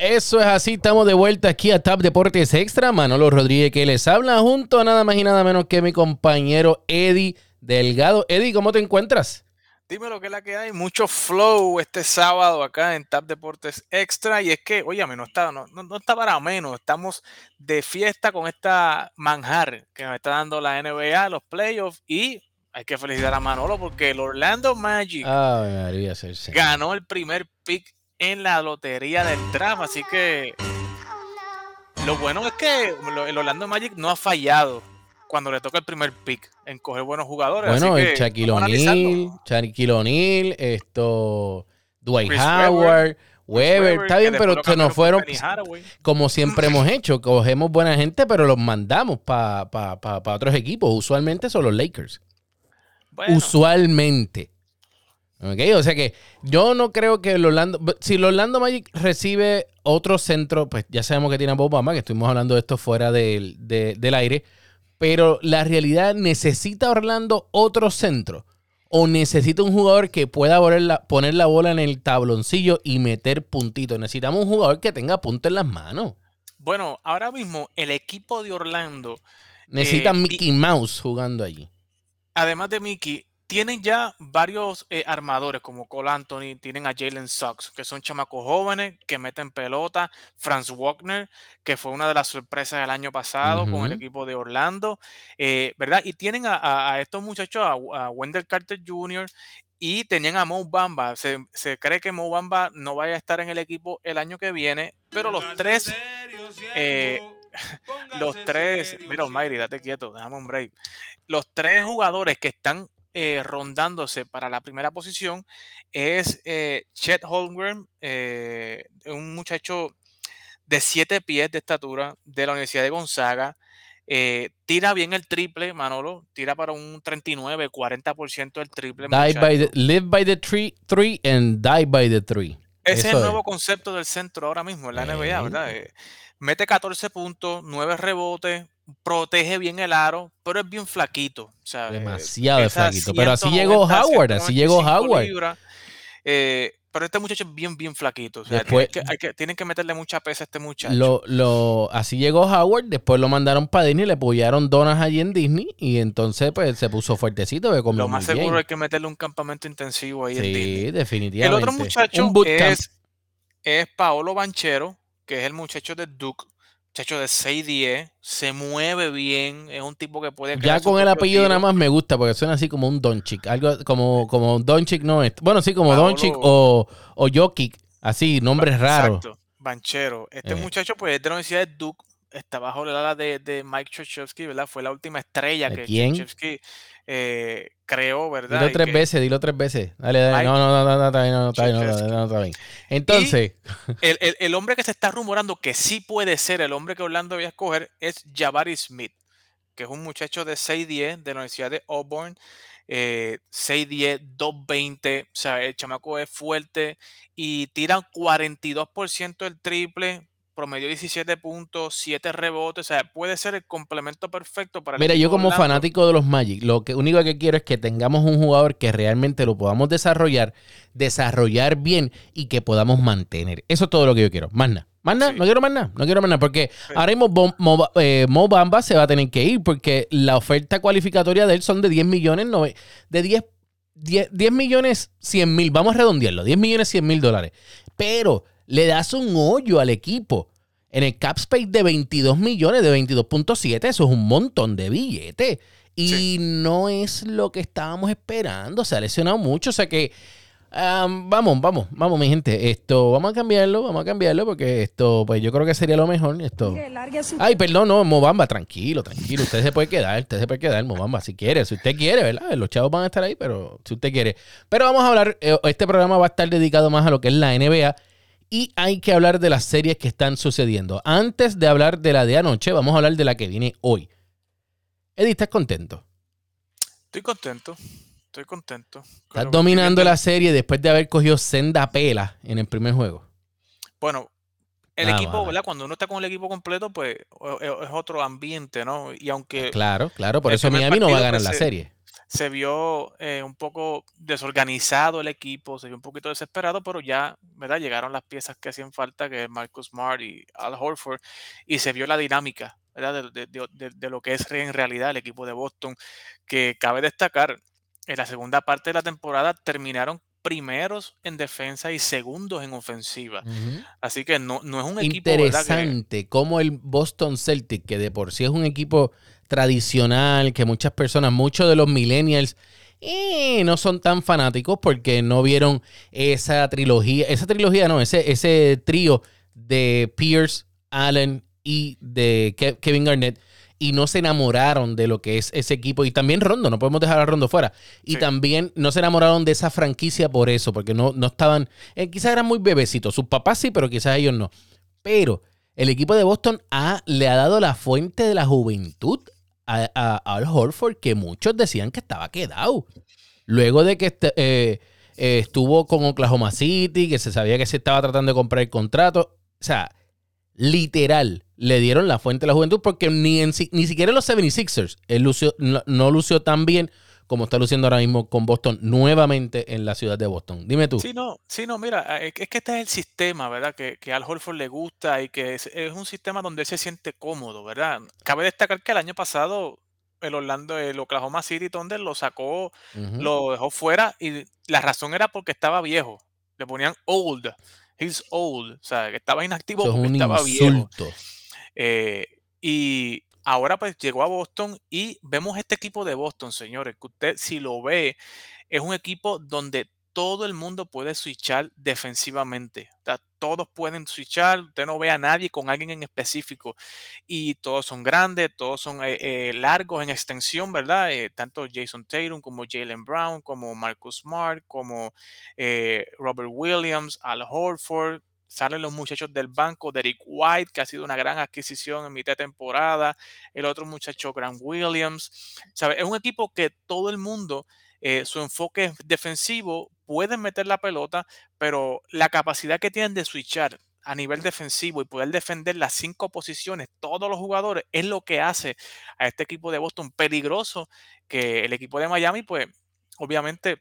Eso es así, estamos de vuelta aquí a Tap Deportes Extra. Manolo Rodríguez que les habla junto a nada más y nada menos que mi compañero Eddie Delgado. Eddie, ¿cómo te encuentras? Dime lo que es la que hay. Mucho flow este sábado acá en Tap Deportes Extra. Y es que, oye, no está, no, no, está para menos. Estamos de fiesta con esta manjar que nos está dando la NBA, los playoffs. Y hay que felicitar a Manolo porque el Orlando Magic ganó el primer pick en la lotería del draft. Así que lo bueno es que el Orlando Magic no ha fallado cuando le toca el primer pick en coger buenos jugadores. Bueno, el Shaquille O'Neal, Shaquille O'Neal, esto, Dwight Howard. Weber, está bien, pero se nos fueron como siempre hemos hecho. Cogemos buena gente, pero los mandamos para otros equipos. Usualmente son los Lakers. Usualmente. O sea que yo no creo que el Orlando. Si el Orlando Magic recibe otro centro, pues ya sabemos que tiene a Bob Obama, que estuvimos hablando de esto fuera del, del aire. Pero la realidad necesita Orlando otro centro. O necesita un jugador que pueda poner la, poner la bola en el tabloncillo y meter puntitos. Necesitamos un jugador que tenga punto en las manos. Bueno, ahora mismo el equipo de Orlando. Necesita eh, Mickey Mouse jugando allí. Además de Mickey, tienen ya varios eh, armadores como Cole Anthony, tienen a Jalen Sox, que son chamacos jóvenes que meten pelota, Franz Wagner, que fue una de las sorpresas del año pasado con el equipo de Orlando, eh, ¿verdad? Y tienen a, estos muchachos, a, Wendell Carter Jr. y tenían a Mo Bamba. Se, cree que Mo Bamba no vaya a estar en el equipo el año que viene, pero los tres... Eh, los tres, mira, Mayri, date quieto, déjame un break. Los tres jugadores que están eh, rondándose para la primera posición es eh, Chet Holmgren, eh, un muchacho de 7 pies de estatura de la Universidad de Gonzaga. tira bien el triple, Manolo. Tira para un 39, 40% del triple. live by the tree, three and die by the three. Ese es el nuevo concepto del centro ahora mismo en la NBA, ¿verdad? mete 14 puntos, 9 rebotes, protege bien el aro, pero es bien flaquito. Demasiado flaquito. Pero así llegó Howard, así llegó Howard. Eh, pero este muchacho es bien, bien flaquito. tienen, que, meterle mucha pesa a este muchacho. Lo, lo, así llegó Howard, después lo mandaron para Disney, le apoyaron donas allí en Disney y entonces pues se puso fuertecito. Lo más seguro es que meterle un campamento intensivo ahí en Disney. Sí, definitivamente. El otro muchacho es, es Paolo Banchero, que es el muchacho de Duke Chacho de 6'10, se mueve bien, es un tipo que puede... Ya con el apellido nada más me gusta, porque suena así como un Donchik, algo como, como Donchik no es... Bueno, sí, como Donchik o, o Jokic, así, nombres raros. Exacto, Banchero. Este eh. muchacho pues es de la Universidad de Duke, está bajo la ala de, de Mike Krzyzewski, ¿verdad? Fue la última estrella que Krzyzewski eh, creó, ¿verdad? Dilo tres veces, dilo tres veces. Dale, dale. no, no, no, no, no, está bien, no, está bien, no, está bien. Entonces. El, el, el, hombre que se está rumorando que sí puede ser el hombre que Orlando voy a escoger es Jabari Smith, que es un muchacho de 6'10 de la Universidad de Auburn. Eh, 6'10, 2'20, o sea, el chamaco es fuerte y tira 42% del triple, promedio 17 puntos, 7 rebotes, o sea, puede ser el complemento perfecto para el Mira, yo como fanático de los Magic, lo que único que quiero es que tengamos un jugador que realmente lo podamos desarrollar, desarrollar bien y que podamos mantener. Eso es todo lo que yo quiero. Más nada. Más nada, no quiero más nada, no quiero más nada, porque ahora mismo eh, Mo, Bamba se va a tener que ir porque la oferta cualificatoria de él son de 10 millones, de 10, 10, 10 millones 100 mil, vamos a redondearlo, 10 millones 100 mil dólares. Pero le das un hoyo al equipo. En el cap space de 22 millones, de 22.7, eso es un montón de billetes. Y no es lo que estábamos esperando. Se ha lesionado mucho. O sea que, vamos, vamos, vamos, mi gente. Esto, vamos a cambiarlo, vamos a cambiarlo porque esto, pues yo creo que sería lo mejor. Esto. Ay, perdón, no, Mobamba, tranquilo, tranquilo. Usted se puede quedar, usted se puede quedar, Mobamba, si quiere. Si usted quiere, ¿verdad? Los chavos van a estar ahí, pero si usted quiere. Pero vamos a hablar, eh, este programa va a estar dedicado más a lo que es la NBA y hay que hablar de las series que están sucediendo. Antes de hablar de la de anoche, vamos a hablar de la que viene hoy. Eddie, ¿estás contento? Estoy contento. Estoy contento. Estás dominando la serie después de haber cogido senda pela en el primer juego. Bueno, el ah, equipo, ¿verdad? Cuando uno está con el equipo completo, pues es otro ambiente, ¿no? Y aunque. Claro, claro, por eso Miami no va a ganar la serie. Se vio eh, un poco desorganizado el equipo, se vio un poquito desesperado, pero ya, ¿verdad? Llegaron las piezas que hacían falta, que es Marcus Smart y Al Horford, y se vio la dinámica, ¿verdad? De, de- de- de lo que es en realidad el equipo de Boston, que cabe destacar, en la segunda parte de la temporada terminaron primeros en defensa y segundos en ofensiva. Así que no, no es un equipo, ¿verdad? Que, Interesante cómo el Boston Celtic, que de por sí es un equipo tradicional, que muchas personas, muchos de los millennials, eh, no son tan fanáticos porque no vieron esa trilogía, esa trilogía no, ese, ese trío de Pierce, Allen y de Ke- Kevin Garnett y no se enamoraron de lo que es ese equipo y también Rondo, no podemos dejar a Rondo fuera y Sí. también no se enamoraron de esa franquicia por eso, porque no, no estaban, eh, quizás eran muy bebecitos, sus papás sí, pero quizás ellos no. Pero el equipo de Boston ha, le ha dado la fuente de la juventud a, a- Al Horford que muchos decían que estaba quedado. Luego de que este- eh, eh, estuvo con Oklahoma City, que se sabía que se estaba tratando de comprar el contrato. O sea, literal, le dieron la fuente de la juventud porque ni, en ni siquiera los 76ers él lució- no lució tan bien como está luciendo ahora mismo con Boston nuevamente en la ciudad de Boston. Dime tú. Sí, no, sí, no, mira, ah, es que es este es el sistema, ¿verdad? Que, que Al Horford le gusta y que es, es un sistema donde él se siente cómodo, ¿verdad? Cabe destacar que el año pasado el Orlando, el Oklahoma City Thunder lo sacó, lo dejó fuera y la razón era porque estaba viejo. Le ponían old, he's old, o sea, que estaba inactivo Eso es porque un estaba viejo. insulto. Eh, y ahora pues llegó a Boston y vemos este equipo de Boston, señores, que usted si lo ve, es un equipo donde todo el mundo puede switchar defensivamente. Todos pueden switchar, usted no ve a nadie con alguien en específico. Y todos son grandes, todos son eh, eh, largos en extensión, ¿verdad? Eh, tanto Jason Tatum como Jalen Brown, como Marcus Smart, como Robert Williams, Al Horford. Salen los muchachos del banco, Derek White, que ha sido una gran adquisición en mitad de temporada. El otro muchacho, Grant Williams. ¿Sabe? Es un equipo que todo el mundo eh, su enfoque es defensivo, pueden meter la pelota, pero la capacidad que tienen de switchar a nivel defensivo y poder defender las cinco posiciones, todos los jugadores, es lo que hace a este equipo de Boston peligroso, que el equipo de Miami, pues obviamente,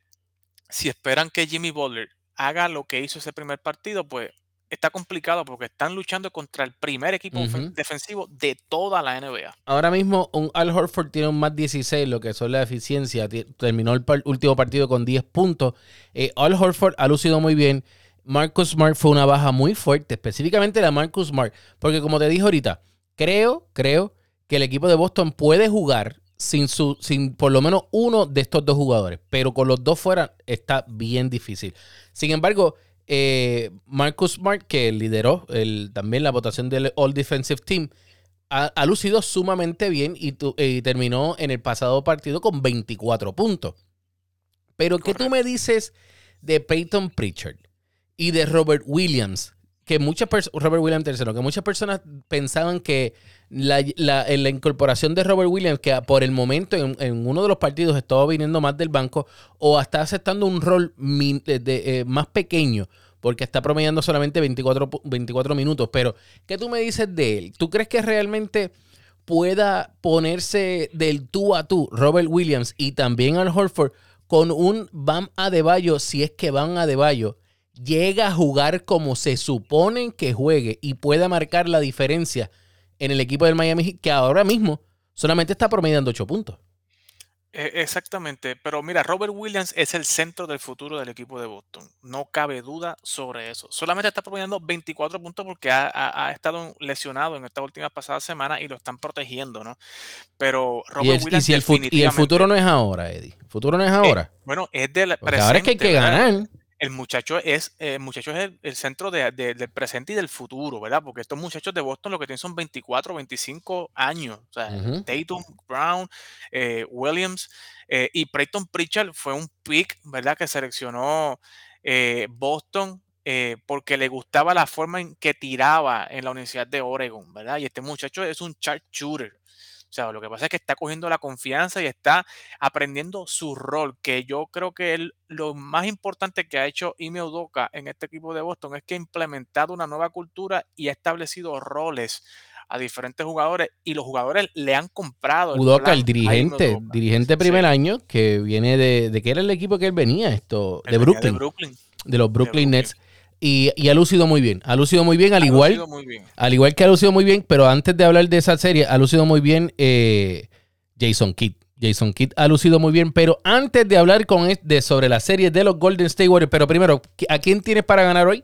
si esperan que Jimmy Butler haga lo que hizo ese primer partido, pues está complicado porque están luchando contra el primer equipo defensivo de toda la NBA. Ahora mismo un Al Horford tiene un más 16, lo que son la eficiencia. Terminó el par- último partido con 10 puntos. Eh, Al Horford ha lucido muy bien. Marcus Smart fue una baja muy fuerte, específicamente la Marcus Smart. Porque como te dije ahorita, creo, creo que el equipo de Boston puede jugar sin, su, sin por lo menos uno de estos dos jugadores. Pero con los dos fuera está bien difícil. Sin embargo, eh, Marcus Smart, que lideró el- también la votación del All Defensive Team, ha, ha lucido sumamente bien y, tu- y terminó en el pasado partido con 24 puntos. Pero ¿qué tú me dices de Peyton Pritchard y de Robert Williams? Que muchas personas, Robert Williams tercero, que muchas personas pensaban que la, la- la incorporación de Robert Williams, que por el momento en, en uno de los partidos estaba viniendo más del banco o hasta aceptando un rol min- de- eh, más pequeño, porque está promediando solamente 24, pu- 24 minutos. Pero, ¿qué tú me dices de él? ¿Tú crees que realmente pueda ponerse del tú a tú Robert Williams y también Al Horford con un Bam Adebayo, si es que Bam Adebayo llega a jugar como se supone que juegue y pueda marcar la diferencia en el equipo del Miami Heat, que ahora mismo solamente está promediando 8 puntos? E- Exactamente, pero mira, Robert Williams es el centro del futuro del equipo de Boston. No cabe duda sobre eso. Solamente está promediando 24 puntos porque ha, ha- ha estado lesionado en estas últimas pasadas semanas y lo están protegiendo, ¿no? Pero Y Robert el, y Williams si el, y el futuro no es ahora, Eddie. El futuro no es eh, ahora. bueno, es del Porque ahora es que hay presente, que ganar. El muchacho es, eh, el muchacho es el, el centro de- de- del presente y del futuro, ¿verdad? Porque estos muchachos de Boston lo que tienen son 24, 25 años. O sea, Ujú. Tatum, Brown, eh, Williams eh, y Peyton Pritchard fue un pick, ¿verdad? Que seleccionó eh, Boston eh, porque le gustaba la forma en que tiraba en la Universidad de Oregon, ¿verdad? Y este muchacho es un chart shooter. O sea, lo que pasa es que está cogiendo la confianza y está aprendiendo su rol, que yo creo que el- lo más importante que ha hecho Ime Udoka en este equipo de Boston es que ha implementado una nueva cultura y ha establecido roles a diferentes jugadores y los jugadores le han comprado. Udoka, el, dirigente, dirigente primer año, que viene de, de. ¿Qué era el equipo que él venía? Esto, de Brooklyn, de los Brooklyn, Nets. Y, y, ha lucido muy bien. Ha lucido muy bien, al igual. Al igual que ha lucido muy bien, pero antes de hablar de esa serie, ha lucido muy bien eh, Jason Kidd. Jason Kidd ha lucido muy bien, pero antes de hablar con de, sobre la serie de los Golden State Warriors, pero primero, ¿a quién tienes para ganar hoy?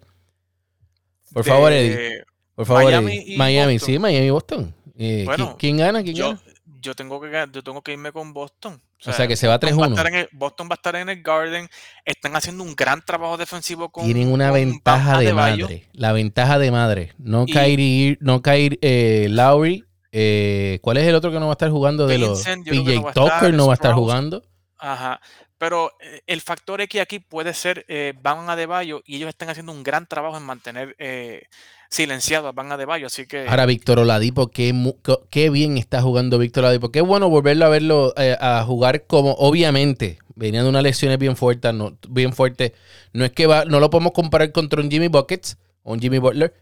Por favor, Eddie. Por favor, Miami, Miami sí, Miami y Boston. Eh, ¿quién, gana? ¿Quién yo, gana? Yo tengo, que, yo tengo que irme con Boston. O sea, que se va 3-1. Boston va a estar en el Garden. Están haciendo un gran trabajo defensivo con. Tienen una ventaja de, madre. La ventaja de madre. No caer, no caer eh, Lowry eh, ¿Cuál es el otro que no va a estar jugando de los PJ Tucker no va a estar jugando? Ajá. Pero eh, el factor X aquí puede ser eh, Van Adebayo y ellos están haciendo un gran trabajo en mantener eh, silenciado a Van Adebayo, así que... Ahora Víctor Oladipo, qué, qué bien está jugando Víctor Oladipo. Qué bueno volverlo a verlo a jugar como, obviamente, venía de una lesión bien fuerte, no, bien fuerte. No es que va, no lo podemos comparar contra un Jimmy Buckets, un Jimmy Butler.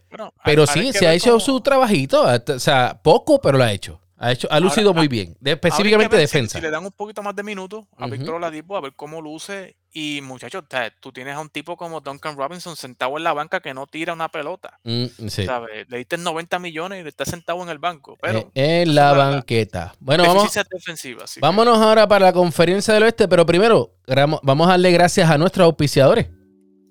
pero sí, se ha hecho su trabajito. O sea, poco, pero lo ha hecho. Ha, hecho, ha lucido muy bien, específicamente defensa. Si, le dan un poquito más de minutos a Víctor Oladipo, a ver cómo luce. Y muchachos, tú tienes a un tipo como Duncan Robinson sentado en la banca que no tira una pelota. Mm, le diste 90 millones y está sentado en el banco. Pero, eh, en la banqueta. Bueno, vamos, vámonos ahora para la conferencia del oeste, pero primero vamos a darle gracias a nuestros auspiciadores.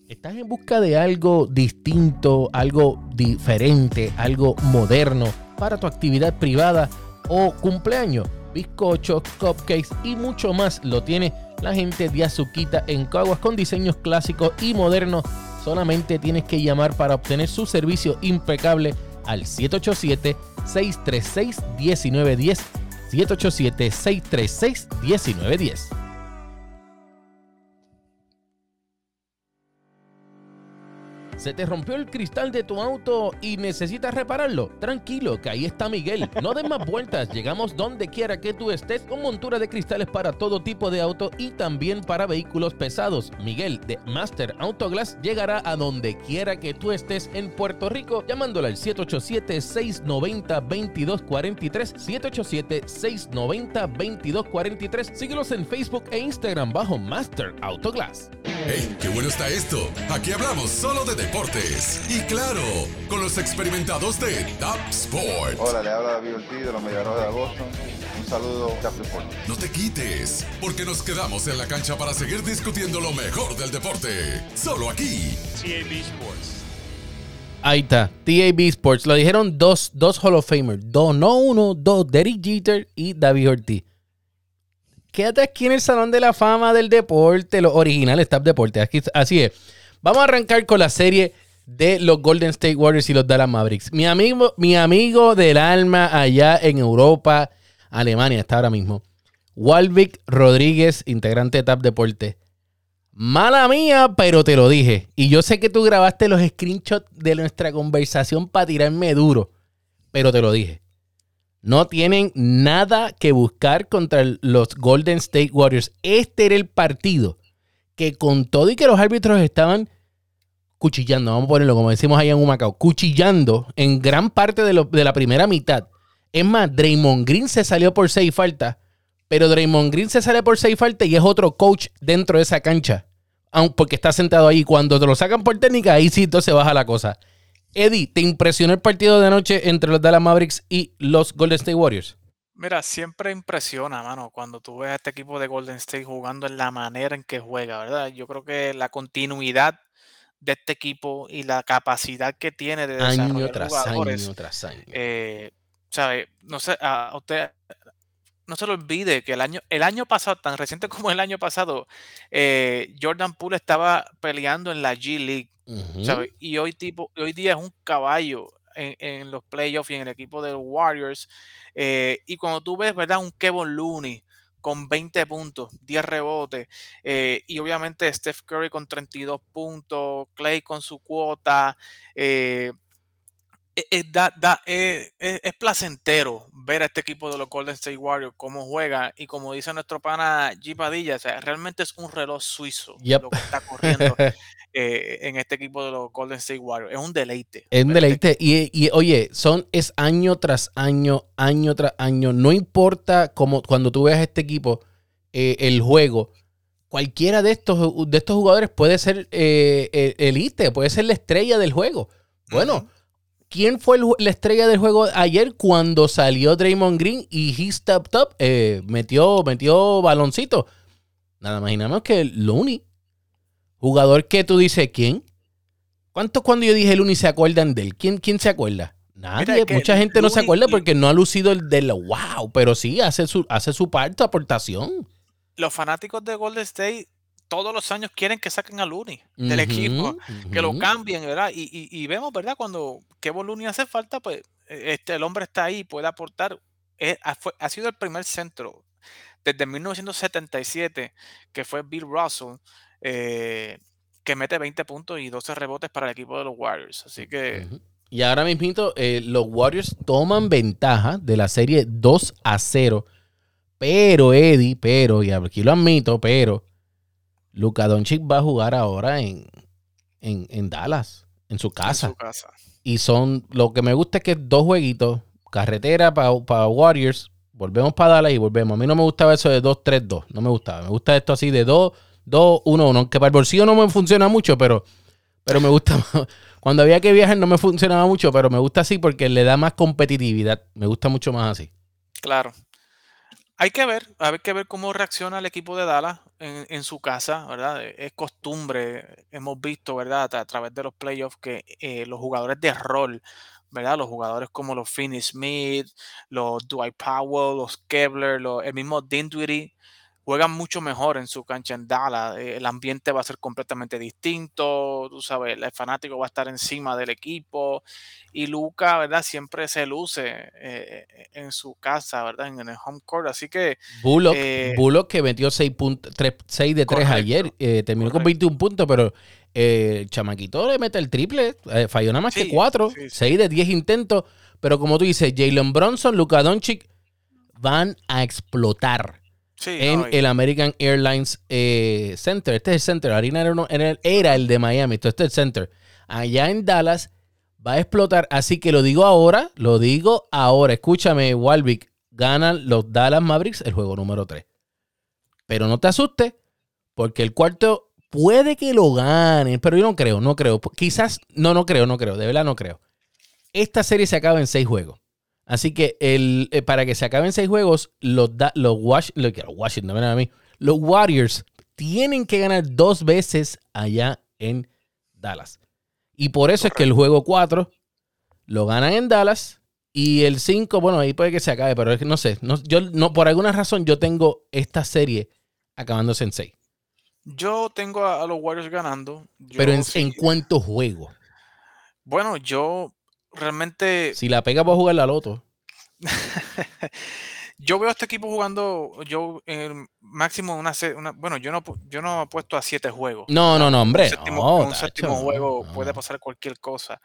¿Estás en busca de algo distinto, algo diferente, algo moderno para tu actividad privada o cumpleaños? Bizcochos, cupcakes y mucho más lo tiene la gente de Azuquita en Caguas con diseños clásicos y modernos. Solamente tienes que llamar para obtener su servicio impecable al 787-636-1910. 787-636-1910. ¿Se te rompió el cristal de tu auto y necesitas repararlo? Tranquilo, que ahí está Miguel. No des más vueltas, llegamos donde quiera que tú estés con montura de cristales para todo tipo de auto y también para vehículos pesados. Miguel de Master Autoglass llegará a donde quiera que tú estés en Puerto Rico llamándole al 787-690-2243. 787-690-2243. Síguelos en Facebook e Instagram bajo Master Autoglass. ¡Hey, qué bueno está esto! Aquí hablamos solo de deportes. Y claro, con los experimentados de Top Sport. Hola, le habla David Ortiz de los Mediarrojas de Boston. Un saludo, Top Sport. No te quites, porque nos quedamos en la cancha para seguir discutiendo lo mejor del deporte. Solo aquí. TAB Sports. Ahí está, TAB Sports. Lo dijeron dos, dos Hall of Famers. Dos, no uno, dos. Derek Jeter y David Ortiz. Quédate aquí en el Salón de la Fama del Deporte, los originales Top Deporte. Aquí, así es. Vamos a arrancar con la serie de los Golden State Warriors y los Dallas Mavericks. Mi amigo, mi amigo del alma allá en Europa, Alemania, está ahora mismo. Walvick Rodríguez, integrante de TAP Deporte. Mala mía, pero te lo dije. Y yo sé que tú grabaste los screenshots de nuestra conversación para tirarme duro. Pero te lo dije. No tienen nada que buscar contra los Golden State Warriors. Este era el partido que con todo y que los árbitros estaban cuchillando, vamos a ponerlo como decimos allá en Humacao, cuchillando en gran parte de, de la primera mitad. Es más, Draymond Green se salió por seis faltas, pero Draymond Green se sale por seis faltas y es otro coach dentro de esa cancha, porque está sentado ahí. Cuando te lo sacan por técnica, ahí sí se baja la cosa. Eddie, ¿te impresionó el partido de anoche entre los Dallas Mavericks y los Golden State Warriors? Mira, siempre impresiona, mano, cuando tú ves a este equipo de Golden State jugando en la manera en que juega, ¿verdad? Yo creo que la continuidad de este equipo y la capacidad que tiene de año tras jugadores, año tras año. Eh, ¿sabe? No sé, a usted no se lo olvide que el año, el año pasado, tan reciente como el año pasado, eh, Jordan Poole estaba peleando en la G League. Y hoy, tipo, hoy día es un caballo en, los playoffs y en el equipo de Warriors. Eh, y cuando tú ves, ¿verdad? Un Kevin Looney con 20 puntos, 10 rebotes, eh, y obviamente Steph Curry con 32 puntos, Clay con su cuota. Eh, es, es, placentero ver a este equipo de los Golden State Warriors cómo juega y como dice nuestro pana G Padilla, o sea, realmente es un reloj suizo lo que está corriendo eh, en este equipo de los Golden State Warriors. Es un deleite. Es un deleite. Y, oye, son, es año tras año, año tras año. No importa cómo, cuando tú veas este equipo, eh, el juego, cualquiera de estos, de estos jugadores puede ser eh, elite, puede ser la estrella del juego. Bueno, ¿quién fue la estrella del juego ayer cuando salió Draymond Green y he stepped up, metió, metió baloncito? Nada más y nada más que Looney. Jugador que tú dices, ¿quién? ¿Cuántos cuando yo dije Looney se acuerdan de él? ¿Quién, quién se acuerda? Nadie. Mucha gente no se acuerda porque no ha lucido el del wow, pero sí hace su, hace su parte, aportación. Los fanáticos de Golden State todos los años quieren que saquen a Looney del equipo, que lo cambien, ¿verdad? Y, vemos, ¿verdad? Cuando Kevin Looney hace falta, pues e, este, el hombre está ahí, puede aportar. ha sido el primer centro desde 1977, que fue Bill Russell, eh, que mete 20 puntos y 12 rebotes para el equipo de los Warriors. Así que. Y ahora mismo eh, los Warriors toman ventaja de la serie 2 a 0. Pero, Eddie, pero, y aquí lo admito, pero Luka Doncic va a jugar ahora en, en, Dallas, en su, casa. en su casa. Y son, lo que me gusta es que dos jueguitos, carretera para Warriors, volvemos para Dallas y volvemos. A mí no me gustaba eso de 2-3-2, no me gustaba. Me gusta esto así de 2 2, 1, 1. Aunque para el bolsillo no me funciona mucho, pero, pero me gusta. Cuando había que viajar no me funcionaba mucho, pero me gusta así porque le da más competitividad. Me gusta mucho más así. Claro. Hay que ver, hay que ver cómo reacciona el equipo de Dallas en, su casa, ¿verdad? Es costumbre, hemos visto, ¿verdad? A, través de los playoffs que eh, los jugadores de rol, ¿verdad? Los jugadores como los Finney Smith, los Dwight Powell, los Kevler, el mismo Dinwiddie, juegan mucho mejor en su cancha en Dallas. Eh, el ambiente va a ser completamente distinto. Tú sabes, el fanático va a estar encima del equipo. Y Luca, ¿verdad? Siempre se luce eh, eh, en su casa, ¿verdad? En, el home court. Así que. Bullock, que metió 6, 6 de 3 ayer. terminó con 21 puntos, pero el chamaquito le mete el triple. falló nada más que 4. 6 de 10 intentos. Pero como tú dices, Jalen Bronson, Luca Doncic van a explotar en el American Airlines eh, Center. Este es el Center. La harina era, era, el de Miami. Esto este es el Center. Allá en Dallas va a explotar. Así que lo digo ahora. Lo digo ahora. Escúchame, Walvick. Ganan los Dallas Mavericks el juego número 3. Pero no te asustes. Porque el cuarto puede que lo ganen. Pero yo no creo, no creo. Quizás, no, no creo, no creo. De verdad no creo. Esta serie se acaba en seis juegos. Así que el, eh, para que se acaben seis juegos, los, los, Washington, a mí, los Warriors tienen que ganar dos veces allá en Dallas. Y por eso es que el juego 4 lo ganan en Dallas. Y el 5, bueno, ahí puede que se acabe, pero es que no sé. No, yo, no, por alguna razón yo tengo esta serie acabándose en 6. Yo tengo a, los Warriors ganando. pero en, en cuánto juego. Bueno, yo realmente. Si la pega, a jugar la loto. yo veo a este equipo jugando, yo en máximo una, una, bueno, yo no yo no apuesto a siete juegos. No, no, no, hombre. Un séptimo, juego puede pasar cualquier cosa.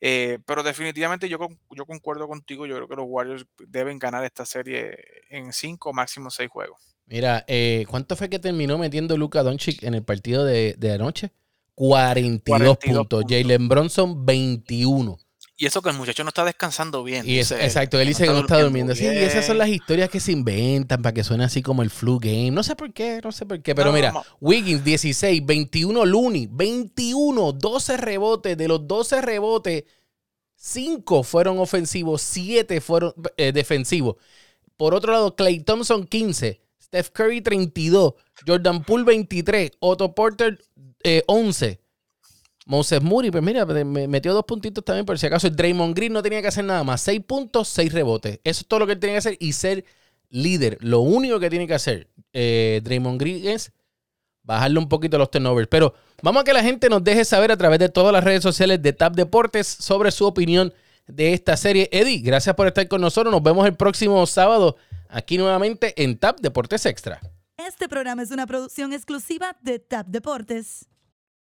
Eh, pero definitivamente yo, yo concuerdo contigo, yo creo que los Warriors deben ganar esta serie en cinco, máximo seis juegos. Mira, eh, ¿cuánto fue que terminó metiendo Luka Doncic en el partido de, de anoche? 42, puntos. Jalen Bronson, 21. Y eso que el muchacho no está descansando bien. Y exacto, él dice que no está durmiendo. Sí, y esas son las historias que se inventan para que suene así como el flu game. No sé por qué, no sé por qué. Pero mira, Wiggins 16, 21 Looney, 21, 12 rebotes. De los 12 rebotes, 5 fueron ofensivos, 7 fueron eh, defensivos. Por otro lado, Clay Thompson 15, Steph Curry 32, Jordan Poole 23, Otto Porter 11. Moses Moody, pues mira, me metió dos puntitos también por si acaso. Draymond Green no tenía que hacer nada más. Seis puntos, seis rebotes. Eso es todo lo que él tenía que hacer y ser líder. Lo único que tiene que hacer eh, Draymond Green es bajarle un poquito los turnovers. Pero vamos a que la gente nos deje saber a través de todas las redes sociales de TAP Deportes sobre su opinión de esta serie. Eddie, gracias por estar con nosotros. Nos vemos el próximo sábado aquí nuevamente en TAP Deportes Extra. Este programa es una producción exclusiva de TAP Deportes.